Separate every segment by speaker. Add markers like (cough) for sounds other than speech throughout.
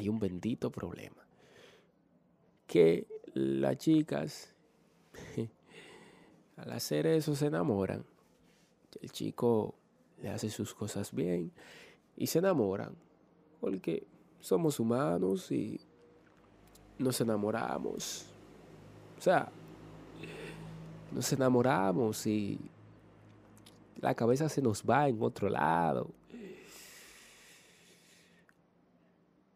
Speaker 1: Hay un bendito problema. Que las chicas, (laughs) al hacer eso, se enamoran. El chico le hace sus cosas bien y se enamoran. Porque somos humanos y nos enamoramos. O sea, nos enamoramos y la cabeza se nos va en otro lado.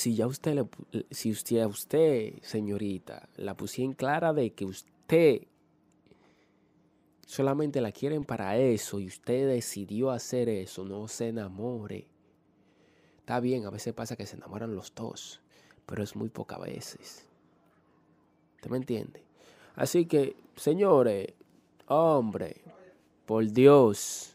Speaker 1: Si ya usted, le, si usted, usted, señorita, la pusieron clara de que usted solamente la quieren para eso y usted decidió hacer eso, no se enamore. Está bien, a veces pasa que se enamoran los dos, pero es muy pocas veces. ¿Usted me entiende? Así que, señores, hombre, por Dios,